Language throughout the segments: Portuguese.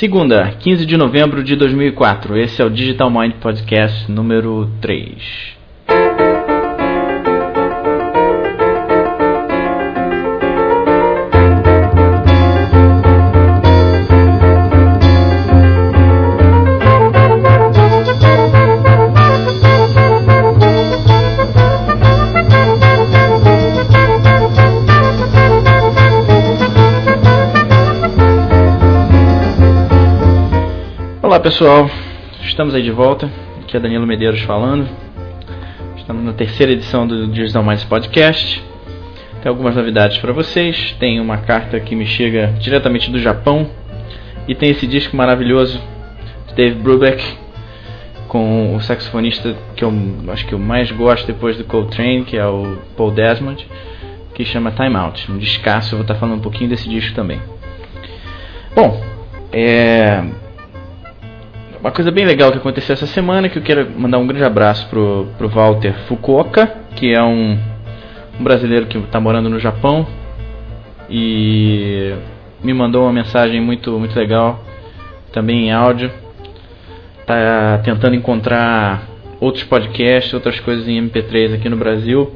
Segunda, 15 de novembro de 2004. Esse é o Digital Mind Podcast número 3. Pessoal, estamos aí de volta. Aqui é Danilo Medeiros falando. Estamos na terceira edição do Digital Minds Podcast. Tem algumas novidades para vocês. Tem uma carta que me chega diretamente do Japão e tem esse disco maravilhoso de Dave Brubeck com o saxofonista que eu acho que eu mais gosto depois do Coltrane, que é o Paul Desmond, que chama Time Out. Um descasso, eu vou estar falando um pouquinho desse disco também. Bom, é, uma coisa bem legal que aconteceu essa semana que eu quero mandar um grande abraço pro, pro Walter Fukuoka, que é um, um brasileiro que está morando no Japão e me mandou uma mensagem muito muito legal, também em áudio. Tá tentando encontrar outros podcasts, outras coisas em MP3 aqui no Brasil.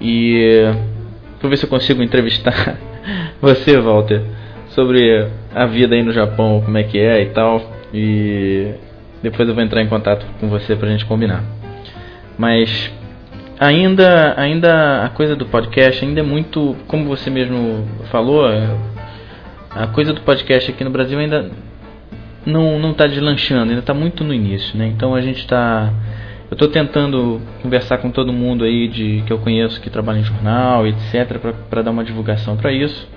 E vou ver se eu consigo entrevistar você, Walter, sobre a vida aí no Japão, como é que é e tal. E depois eu vou entrar em contato com você pra gente combinar. Mas ainda ainda a coisa do podcast ainda é muito, como você mesmo falou, a coisa do podcast aqui no Brasil ainda não não está deslanchando, ainda está muito no início, né? Então a gente está eu estou tentando conversar com todo mundo aí de que eu conheço que trabalha em jornal, etc, para dar uma divulgação para isso.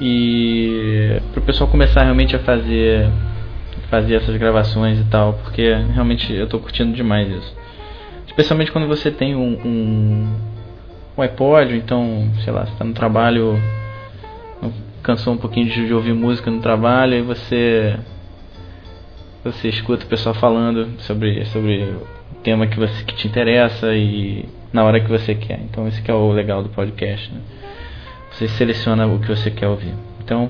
E para o pessoal começar realmente a fazer fazer essas gravações e tal, porque realmente eu estou curtindo demais isso. Especialmente quando você tem um, um, um iPod, então, sei lá, você está no trabalho, cansou um pouquinho de, de, ouvir música no trabalho e você você escuta o pessoal falando sobre sobre o tema que você que te interessa e na hora que você quer. Então esse que é o legal do podcast, né? Você seleciona o que você quer ouvir. Então,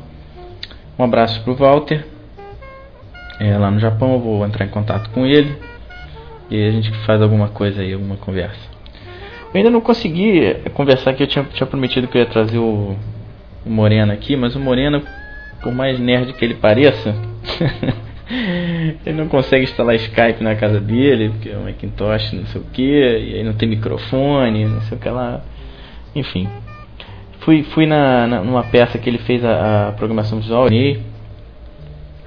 um abraço pro Walter é, lá no Japão, eu vou entrar em contato com ele e a gente faz alguma coisa aí, alguma conversa. Eu ainda não consegui conversar que eu tinha, tinha prometido que eu ia trazer o, o Moreno aqui, mas o Moreno, por mais nerd que ele pareça, ele não consegue instalar Skype na casa dele, porque é um Macintosh, não sei o que, e aí não tem microfone, não sei o que lá. Enfim. Fui, fui na, na numa peça que ele fez a, a programação visual e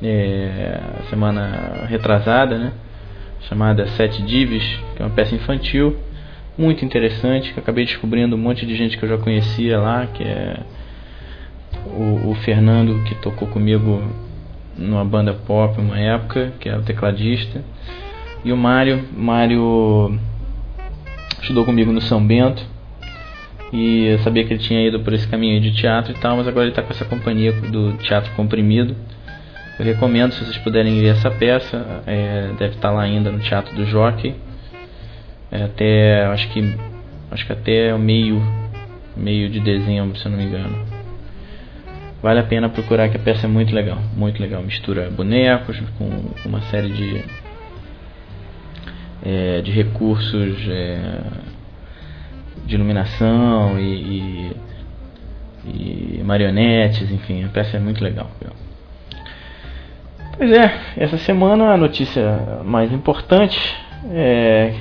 é, semana retrasada, né? chamada Sete Dives, que é uma peça infantil muito interessante, que eu acabei descobrindo um monte de gente que eu já conhecia lá, que é o, o Fernando, que tocou comigo numa banda pop uma época, que é o tecladista, e o Mário, Mário estudou comigo no São Bento, e eu sabia que ele tinha ido por esse caminho de teatro e tal, mas agora ele está com essa companhia do Teatro Comprimido, eu recomendo se vocês puderem ver essa peça, é, deve estar lá ainda no Teatro do Jockey. É, até acho que acho que até o meio meio de dezembro, se eu não me engano. Vale a pena procurar que a peça é muito legal, muito legal. Mistura bonecos com uma série de é, de recursos é, de iluminação e, e, e marionetes, enfim, a peça é muito legal. Pois é, essa semana a notícia mais importante é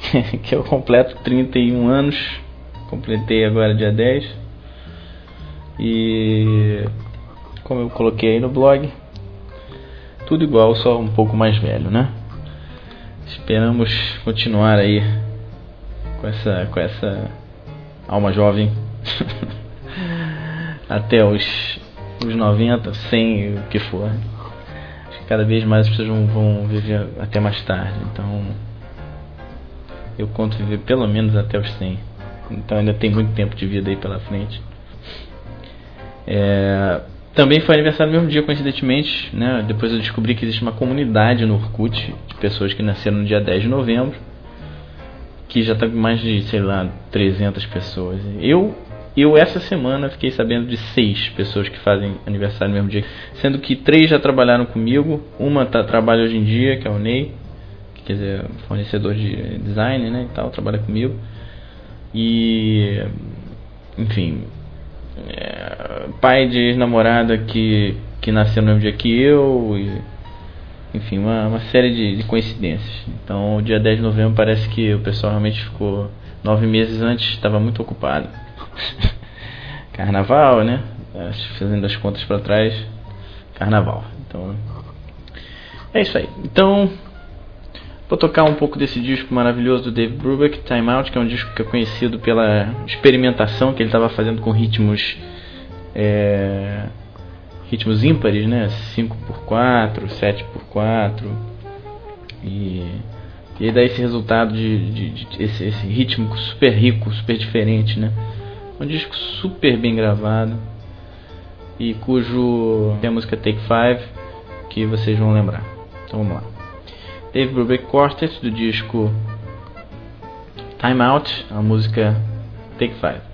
que eu completo 31 anos, completei agora dia 10. E como eu coloquei aí no blog, tudo igual, só um pouco mais velho, né? Esperamos continuar aí com essa com essa alma jovem até os os 90, 100, o que for cada vez mais as pessoas vão, vão viver até mais tarde. Então eu conto viver pelo menos até os 100. Então ainda tem muito tempo de vida aí pela frente. É, também foi aniversário no mesmo dia, coincidentemente. Né? Depois eu descobri que existe uma comunidade no Orkut de pessoas que nasceram no dia 10 de novembro. Que já está com mais de, sei lá, 300 pessoas. Eu Eu, essa semana, fiquei sabendo de seis pessoas que fazem aniversário no mesmo dia. Sendo que três já trabalharam comigo. Uma tá, trabalha hoje em dia, que é o Ney. Que, quer dizer, fornecedor de design, né? E tal, trabalha comigo. E... Enfim... É, pai de ex-namorada que, que nasceu no mesmo dia que eu. E, enfim, uma, uma série de, de coincidências. Então, o dia 10 de novembro parece que o pessoal realmente ficou nove meses antes, estava muito ocupado. Carnaval, né? Fazendo as contas para trás, Carnaval. Então, é isso aí. Então, vou tocar um pouco desse disco maravilhoso do Dave Brubeck, Time Out, que é um disco que é conhecido pela experimentação que ele estava fazendo com ritmos é, ritmos ímpares, né? 5x4, 7x4 e e aí dá esse resultado de, de, de esse, esse ritmo super rico, super diferente, né? Um disco super bem gravado e cujo tem a música Take Five que vocês vão lembrar. Então vamos lá. Dave Brubeck Quartet do disco Time Out, a música Take Five.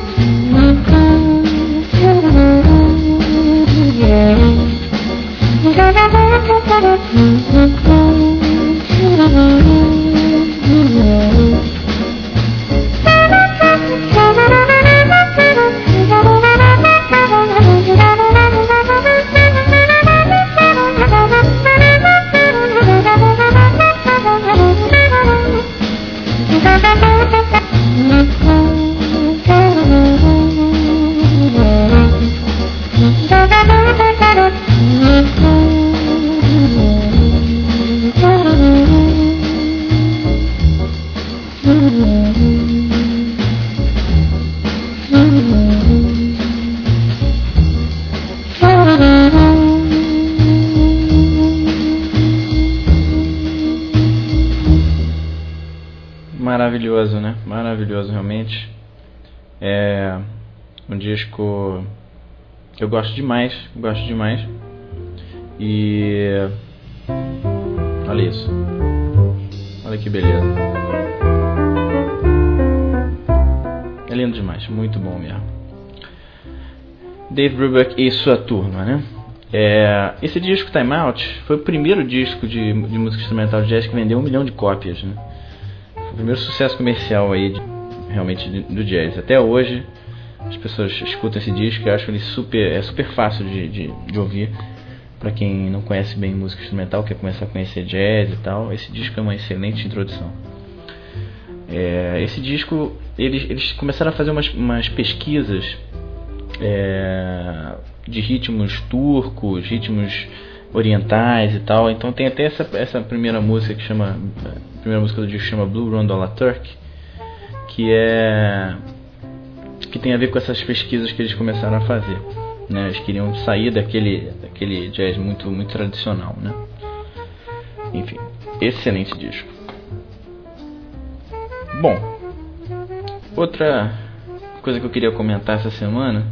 Maravilhoso, disco eu gosto demais, gosto demais. E olha isso. Olha que beleza. É lindo demais, muito bom mesmo. Dave Brubeck e sua turma, né? É, esse disco Time Out foi o primeiro disco de, de música instrumental de jazz que vendeu um milhão de cópias, né? Foi o primeiro sucesso comercial aí, de, realmente, do jazz. Até hoje, as pessoas escutam esse disco e acham ele super, é super fácil de, de, de ouvir. Para quem não conhece bem música instrumental, quer começar a conhecer jazz e tal, esse disco é uma excelente introdução. É, esse disco, eles, eles começaram a fazer umas, umas pesquisas é, de ritmos turcos, ritmos orientais e tal. Então tem até essa, essa primeira música que chama, primeira música do disco chama Blue Rondola Turk, que é que tem a ver com essas pesquisas que eles começaram a fazer. Né? Eles queriam sair daquele, daquele jazz muito, muito tradicional. Né? Enfim, excelente disco. Bom, outra coisa que eu queria comentar essa semana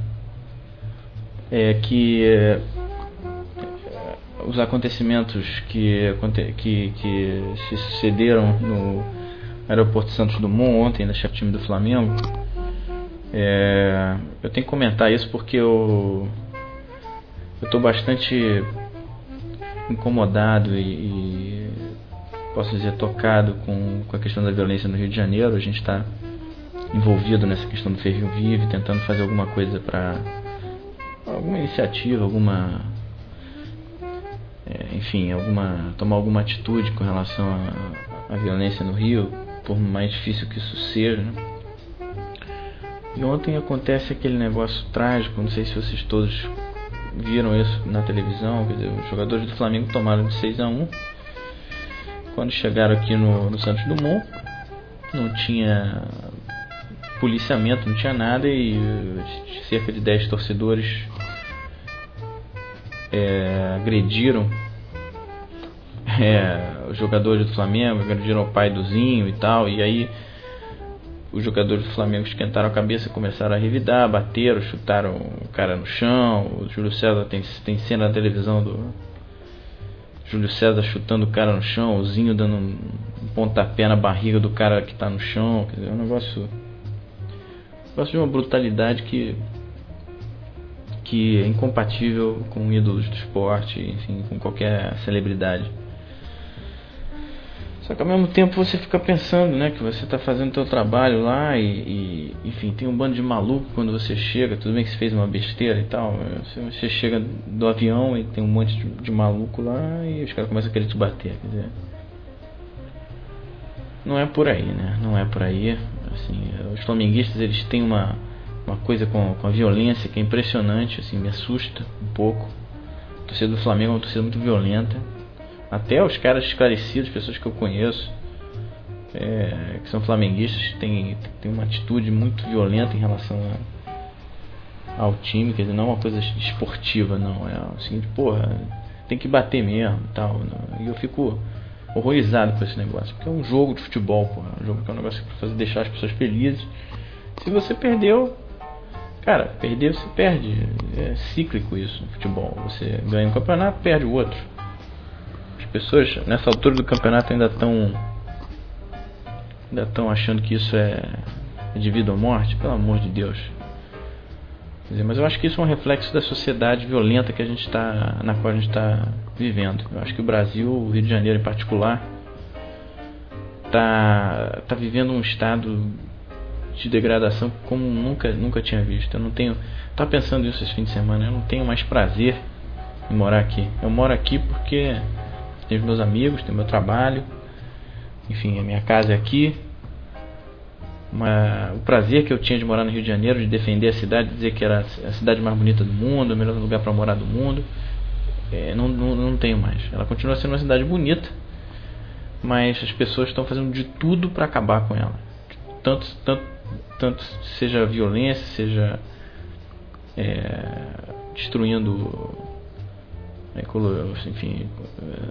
é que é, os acontecimentos que, que, que se sucederam no aeroporto Santos Dumont ontem, da chefe time do Flamengo, é, eu tenho que comentar isso porque eu estou bastante incomodado e, e, posso dizer tocado com, com a questão da violência no Rio de Janeiro. A gente está envolvido nessa questão do Ferro Vive, tentando fazer alguma coisa para alguma iniciativa, alguma é, enfim, alguma tomar alguma atitude com relação à violência no Rio, por mais difícil que isso seja. Né? E ontem acontece aquele negócio trágico, não sei se vocês todos viram isso na televisão, dizer, os jogadores do Flamengo tomaram de 6 a 1 quando chegaram aqui no, no Santos Dumont, não tinha policiamento, não tinha nada e cerca de 10 torcedores é, agrediram é, os jogadores do Flamengo, agrediram o pai do Zinho e tal, e aí os jogadores do Flamengo esquentaram a cabeça, começaram a revidar, bateram, chutaram o cara no chão. O Júlio César tem, tem cena na televisão do Júlio César chutando o cara no chão, o Zinho dando um pontapé na barriga do cara que está no chão. Quer dizer, é um negócio, um negócio de uma brutalidade que que é incompatível com ídolos do esporte, enfim, com qualquer celebridade. Só que ao mesmo tempo você fica pensando, né, que você está fazendo seu trabalho lá e, e, enfim, tem um bando de maluco quando você chega, tudo bem que você fez uma besteira e tal, você, você chega do avião e tem um monte de, de maluco lá e os caras começam a querer te bater, quer dizer, não é por aí, né, não é por aí, assim, os flamenguistas eles têm uma, uma coisa com, com a violência que é impressionante, assim, me assusta um pouco, a torcida do Flamengo é uma torcida muito violenta, até os caras esclarecidos, pessoas que eu conheço, é, que são flamenguistas, têm, uma atitude muito violenta em relação a, ao time, quer dizer, não é uma coisa esportiva, não. É o seguinte, porra, tem que bater mesmo tal. Não. E eu fico horrorizado com esse negócio, porque é um jogo de futebol, porra, é um jogo que é um negócio para fazer deixar as pessoas felizes. Se você perdeu, cara, perder você perde. É cíclico isso no futebol. Você ganha um campeonato, perde o outro pessoas nessa altura do campeonato ainda estão ainda estão achando que isso é de vida ou morte, pelo amor de Deus. Mas eu acho que isso é um reflexo da sociedade violenta que a gente está, na qual a gente está vivendo. Eu acho que o Brasil, o Rio de Janeiro em particular, está tá vivendo um estado de degradação como nunca nunca tinha visto. Eu não tenho, tá pensando isso esse fim de semana. Eu não tenho mais prazer em morar aqui. Eu moro aqui porque tenho meus amigos, tenho meu trabalho, enfim, a minha casa é aqui uma, o prazer que eu tinha de morar no Rio de Janeiro, de defender a cidade, dizer que era a cidade mais bonita do mundo, o melhor lugar para morar do mundo, é, não, não, não tenho mais. Ela continua sendo uma cidade bonita, mas as pessoas estão fazendo de tudo para acabar com ela. Tanto, tanto, tanto seja violência, seja é, destruindo enfim,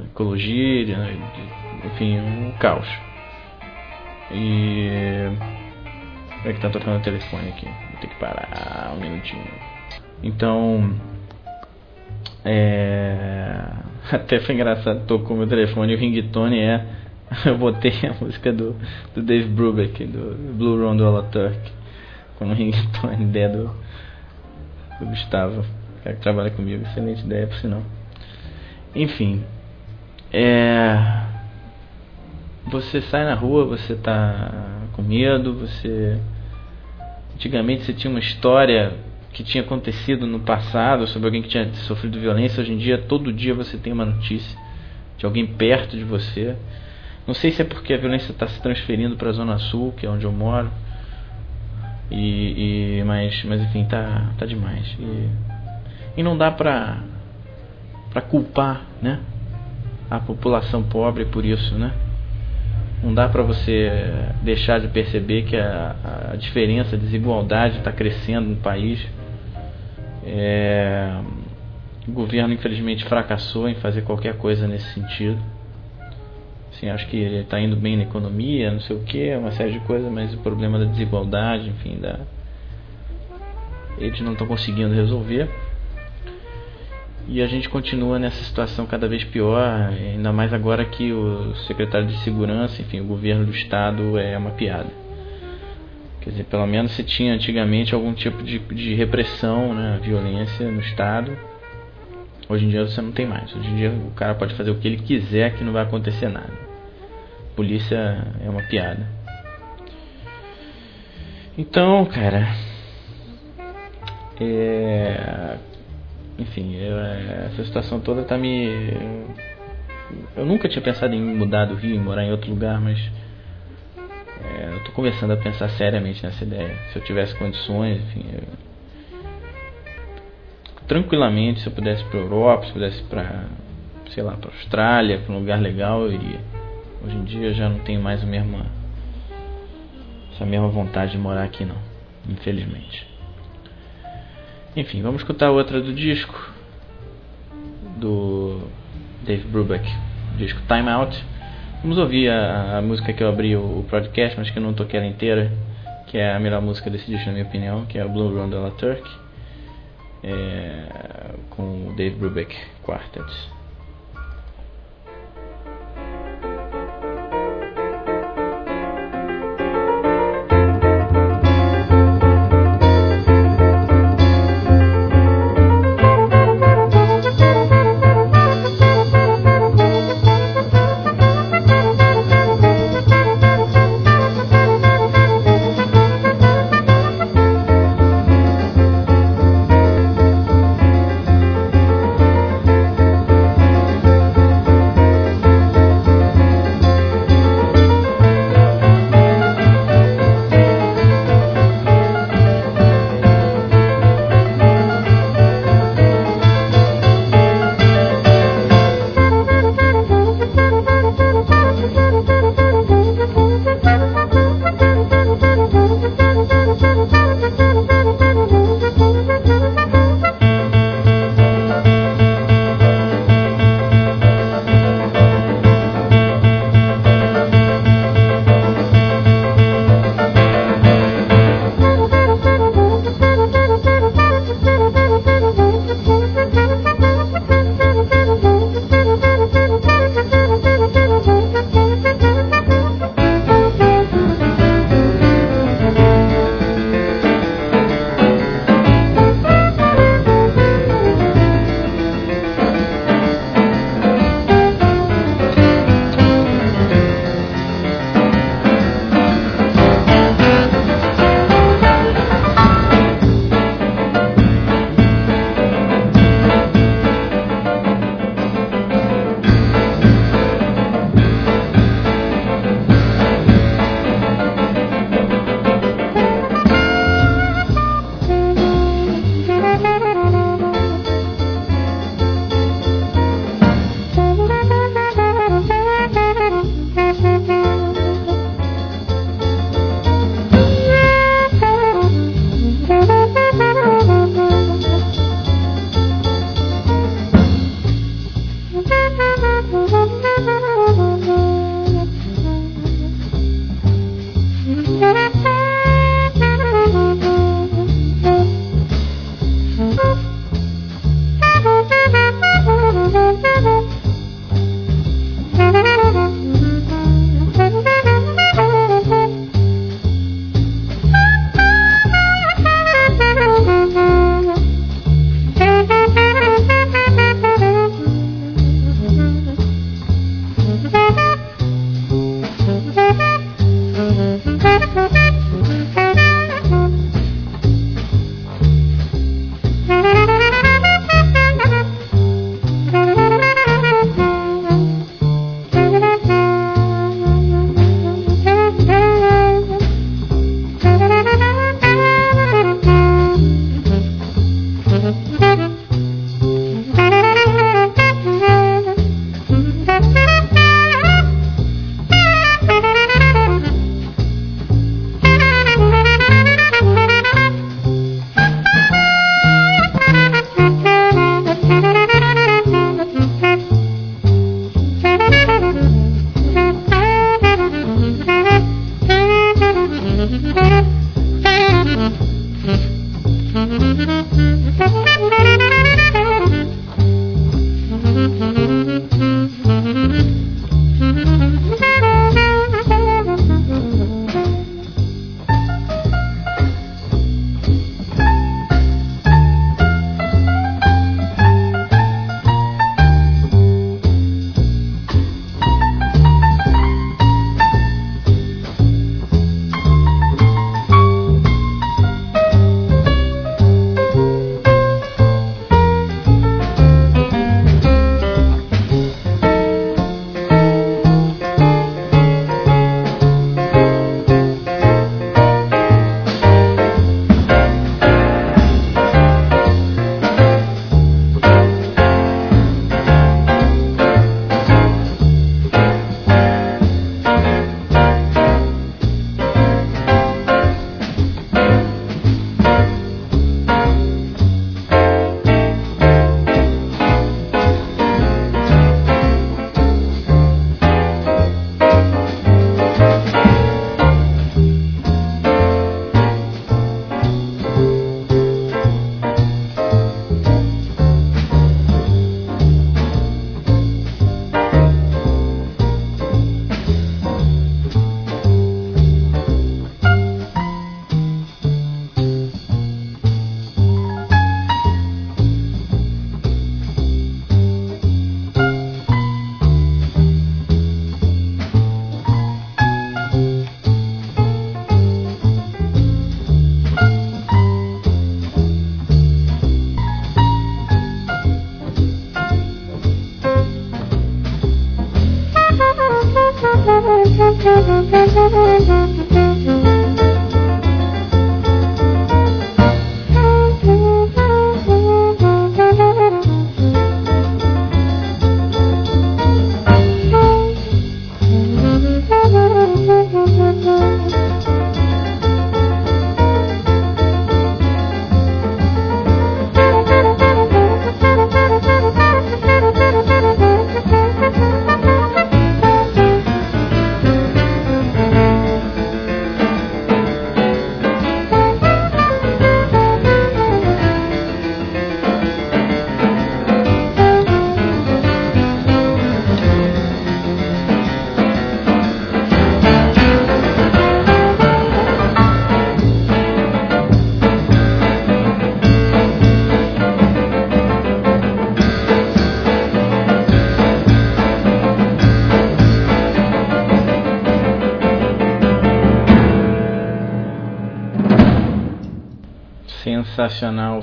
ecologia, enfim, um caos. E é que tá tocando o telefone aqui. Vou ter que parar um minutinho. Então. É. Até foi engraçado, tocou meu telefone o ringtone é. Eu botei a música do, do Dave Brubeck, do Blue Rondola Turk. Com o ringtone ideia do, do Gustavo, cara que trabalha comigo. Excelente ideia, por sinal. Enfim. É. Você sai na rua, você tá com medo, você antigamente você tinha uma história que tinha acontecido no passado sobre alguém que tinha sofrido violência, hoje em dia todo dia você tem uma notícia de alguém perto de você. Não sei se é porque a violência está se transferindo para a zona sul, que é onde eu moro. E, e mas, mas enfim, tá, tá demais. E, e não dá pra, pra culpar, né? A população pobre por isso, né? Não dá para você deixar de perceber que a, a diferença, a desigualdade está crescendo no país. É, o governo, infelizmente, fracassou em fazer qualquer coisa nesse sentido. Assim, acho que está indo bem na economia, não sei o que, uma série de coisas, mas o problema da desigualdade, enfim, da... eles não estão conseguindo resolver. E a gente continua nessa situação cada vez pior, ainda mais agora que o secretário de segurança, enfim, o governo do estado é uma piada. Quer dizer, pelo menos se tinha antigamente algum tipo de, de repressão, né, violência no estado. Hoje em dia você não tem mais. Hoje em dia o cara pode fazer o que ele quiser que não vai acontecer nada. polícia é uma piada. Então, cara, é, enfim, eu, é, essa situação toda tá me. Eu nunca tinha pensado em mudar do Rio e morar em outro lugar, mas é, eu tô começando a pensar seriamente nessa ideia. Se eu tivesse condições, enfim, eu, tranquilamente, se eu pudesse para Europa, se eu pudesse para, sei lá, para Austrália, para um lugar legal, eu iria. Hoje em dia eu já não tenho mais a mesma essa mesma vontade de morar aqui não, infelizmente. Enfim, vamos escutar outra do disco do Dave Brubeck, disco Time Out. Vamos ouvir a, a música que eu abri o, o, podcast, mas que eu não toquei ela inteira, que é a melhor música desse disco na minha opinião, que é Blue Round La Turk, é, com o Dave Brubeck Quartet.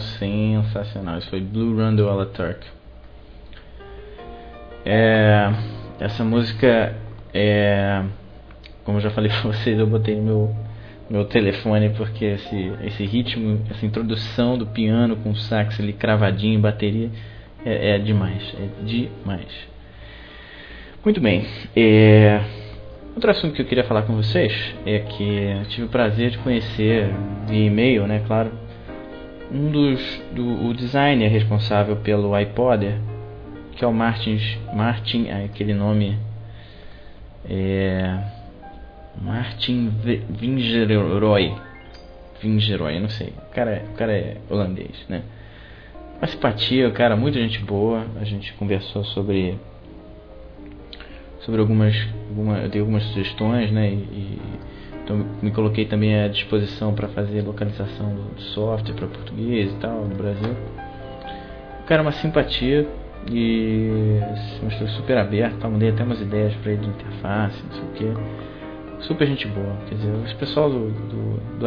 Sensacional, sensacional. Isso foi Blue Run do Ala Turk. É, essa música é. Como eu já falei pra vocês, eu botei no meu, meu telefone porque esse, esse ritmo, essa introdução do piano com sax ali cravadinho, bateria, é, é demais. É demais. Muito bem. É, outro assunto que eu queria falar com vocês é que tive o prazer de conhecer via e-mail, né, claro, um dos do o designer responsável pelo iPodder, que é o Martin Martin, é aquele nome é Martin Vingeroy. Vingeroy, não sei. O cara, é, o cara é holandês, né? Uma simpatia, cara, muita gente boa. A gente conversou sobre sobre algumas, alguma, eu dei algumas sugestões, né? E então me coloquei também à disposição para fazer localização do software para português e tal no Brasil. O cara é uma simpatia e se mostrou super aberto, tá? mandei até umas ideias para ele de interface, não sei o que. Super gente boa, quer dizer, o pessoal do, do, do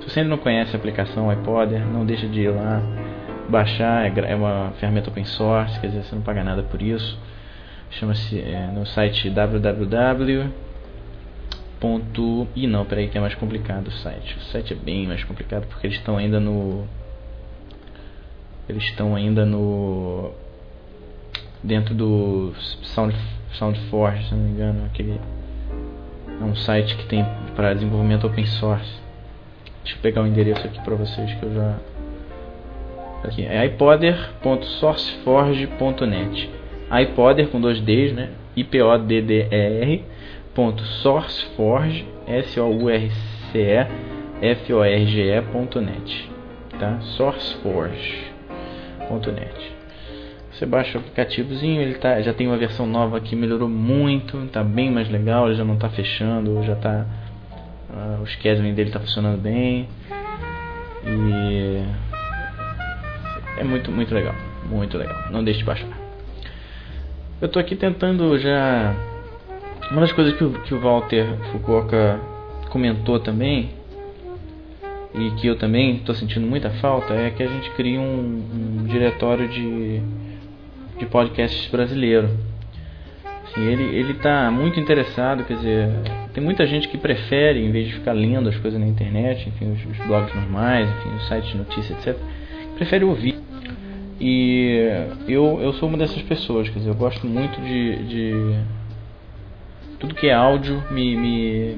se você ainda não conhece a aplicação iPodder, não deixa de ir lá, baixar, é, é uma ferramenta open source, quer dizer, você não paga nada por isso. Chama-se é, no site www ponto e não peraí que é mais complicado o site. O site é bem mais complicado porque eles estão ainda no eles estão ainda no dentro do Sound SoundForge se não me engano aquele é um site que tem para desenvolvimento open source. Deixa eu pegar o endereço aqui para vocês que eu já aqui é ipoder.sourceforge.net iPodder com dois Ds, né? I-P-O-D-D-E-R ponto sourceforge s o u r c e f o r g e ponto net tá? sourceforge ponto net. Você baixa o aplicativozinho ele tá já tem uma versão nova que melhorou muito tá bem mais legal ele já não tá fechando já tá uh, o scheduling dele tá funcionando bem. E é muito muito legal muito legal. Não deixe de baixar. Eu tô aqui tentando já. Uma das coisas que o, que o Walter Fukuoka comentou também, e que eu também estou sentindo muita falta, é que a gente cria um, um diretório de, de podcasts brasileiro. Assim, ele ele está muito interessado, quer dizer, tem muita gente que prefere, em vez de ficar lendo as coisas na internet, enfim, os, os blogs normais, enfim, os sites de notícias, etc., prefere ouvir. E eu, eu sou uma dessas pessoas, quer dizer, eu gosto muito de. de tudo que é áudio me, me,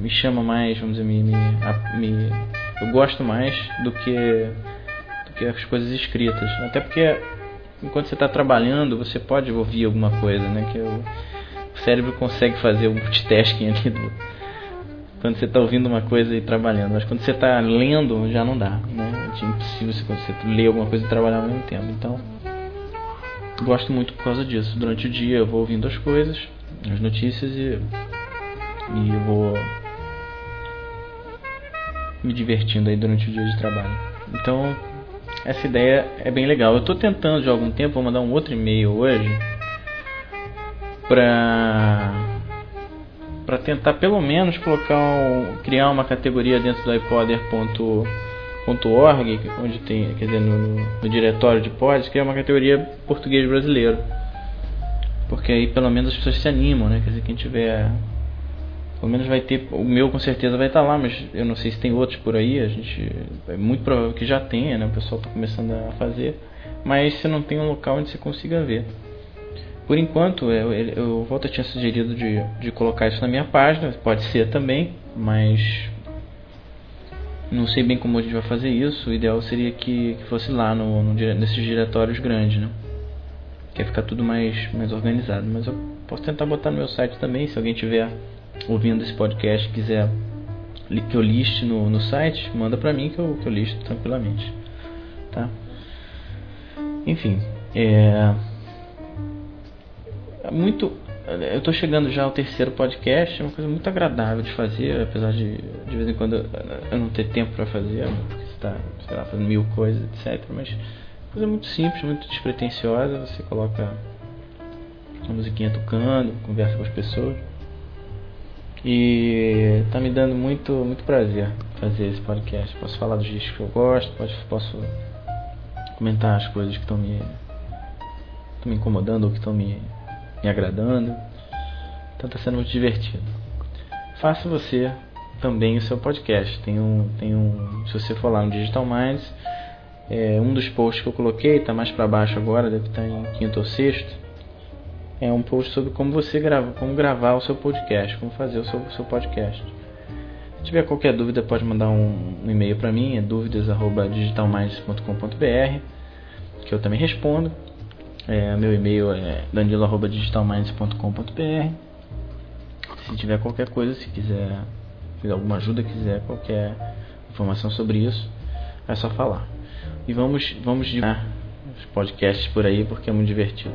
me chama mais, vamos dizer, me, me, me, eu gosto mais do que, do que as coisas escritas. Até porque enquanto você está trabalhando, você pode ouvir alguma coisa, né? Que o cérebro consegue fazer o multitasking ali do, quando você está ouvindo uma coisa e trabalhando. Mas quando você está lendo, já não dá. Né? É impossível você, você ler alguma coisa e trabalhar ao mesmo tempo. Então, gosto muito por causa disso. Durante o dia eu vou ouvindo as coisas, as notícias e, e eu vou me divertindo aí durante o dia de trabalho. Então, essa ideia é bem legal. Eu estou tentando de algum tempo, vou mandar um outro e-mail hoje para para tentar pelo menos colocar um, criar uma categoria dentro do iPodder.org, onde tem, quer dizer, no, no, diretório de pods, criar uma categoria português brasileiro. Porque aí pelo menos as pessoas se animam, né? Quer dizer, quem tiver pelo menos vai ter, o meu com certeza vai estar lá, mas eu não sei se tem outros por aí, a gente é muito provável que já tenha, né? O pessoal está começando a fazer, mas você não tem um local onde você consiga ver. Por enquanto, eu, eu, Walter tinha sugerido de, de colocar isso na minha página, pode ser também, mas não sei bem como a gente vai fazer isso. O ideal seria que, que fosse lá no, no, nesses diretórios grandes, né? Que ficar tudo mais, mais organizado. Mas eu posso tentar botar no meu site também, se alguém tiver ouvindo esse podcast quiser que eu liste no, no site, manda pra mim que eu, que eu listo tranquilamente. Tá? Enfim, é muito eu estou chegando já ao terceiro podcast, é uma coisa muito agradável de fazer, apesar de de vez em quando eu não ter tempo para fazer, porque você está, sei lá, fazendo mil coisas, etc. Mas coisa muito simples, muito despretensiosa, você coloca uma musiquinha tocando, conversa com as pessoas. E tá me dando muito, muito prazer fazer esse podcast. Posso falar dos discos que eu gosto, posso, comentar as coisas que estão me, me incomodando ou que estão me, me agradando. Então está sendo muito divertido. Faça você também o seu podcast. Tem um, tem um, se você for lá no Digital Minds, é, um dos posts que eu coloquei, está mais para baixo agora, deve estar tá em quinto ou sexto. É um post sobre como você grava, como gravar o seu podcast, como fazer o seu, seu podcast. Se tiver qualquer dúvida, pode mandar um, um e-mail para mim, é dúvidas@digitalminds.com.br, que eu também respondo. É, meu e-mail é danilo@digitalminds.com.br. Se tiver qualquer coisa, se quiser alguma ajuda, quiser qualquer informação sobre isso, é só falar. E vamos vamos divulgar os podcasts por aí porque é muito divertido.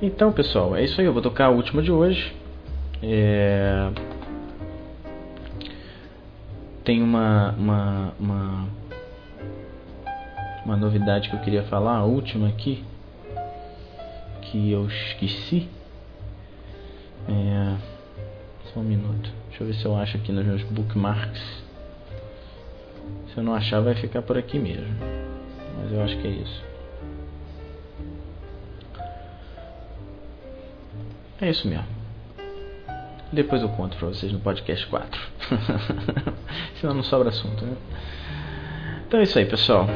Então, pessoal, é isso aí. Eu vou tocar a última de hoje. É... Tem uma, uma, uma, uma novidade que eu queria falar, a última aqui, que eu esqueci. É... Só um minuto. Deixa eu ver se eu acho aqui nos meus bookmarks. Se eu não achar, vai ficar por aqui mesmo. Mas eu acho que é isso. É isso mesmo. Depois eu conto pra vocês no podcast 4. Senão não sobra assunto, né? Então é isso aí, pessoal.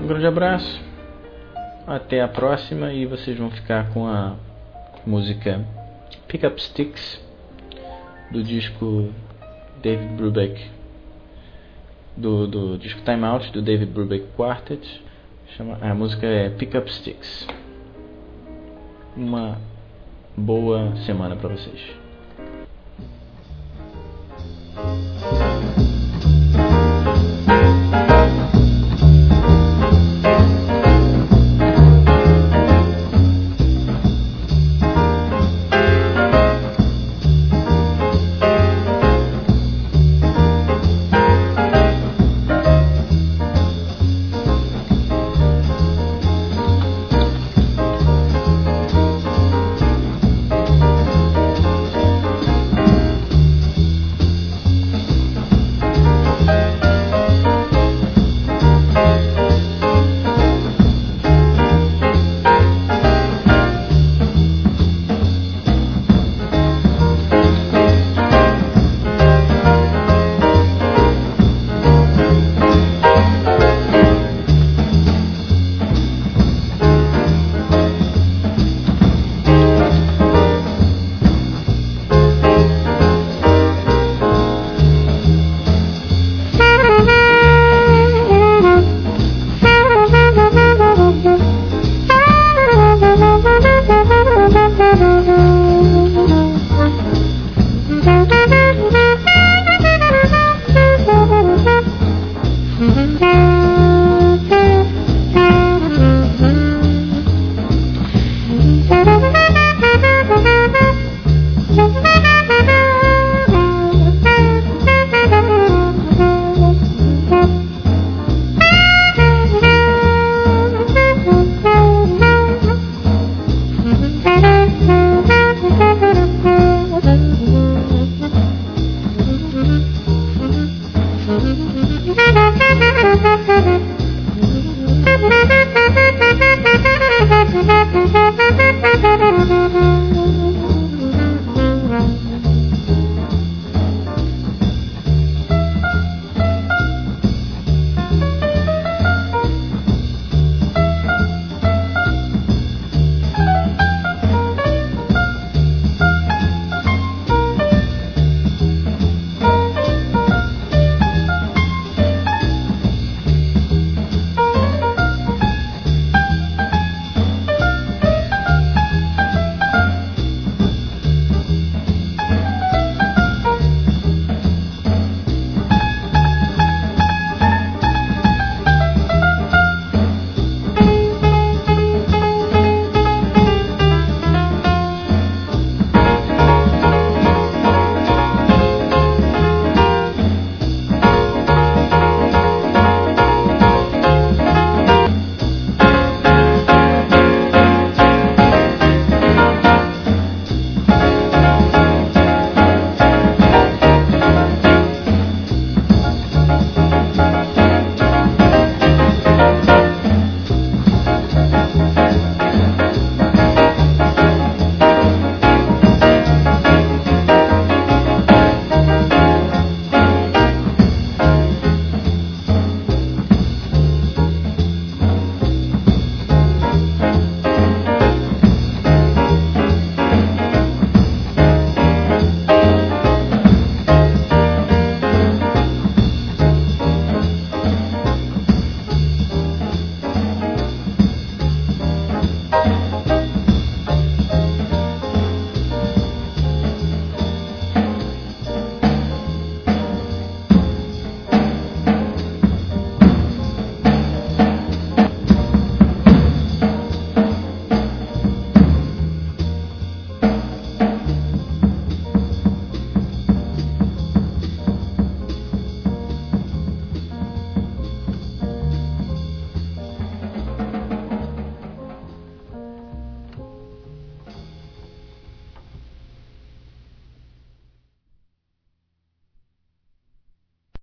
Um grande abraço. Até a próxima e vocês vão ficar com a música Pick Up Sticks do disco David Brubeck do, do disco Time Out do David Brubeck Quartet. Chama, a música é Pick Up Sticks. Uma boa semana para vocês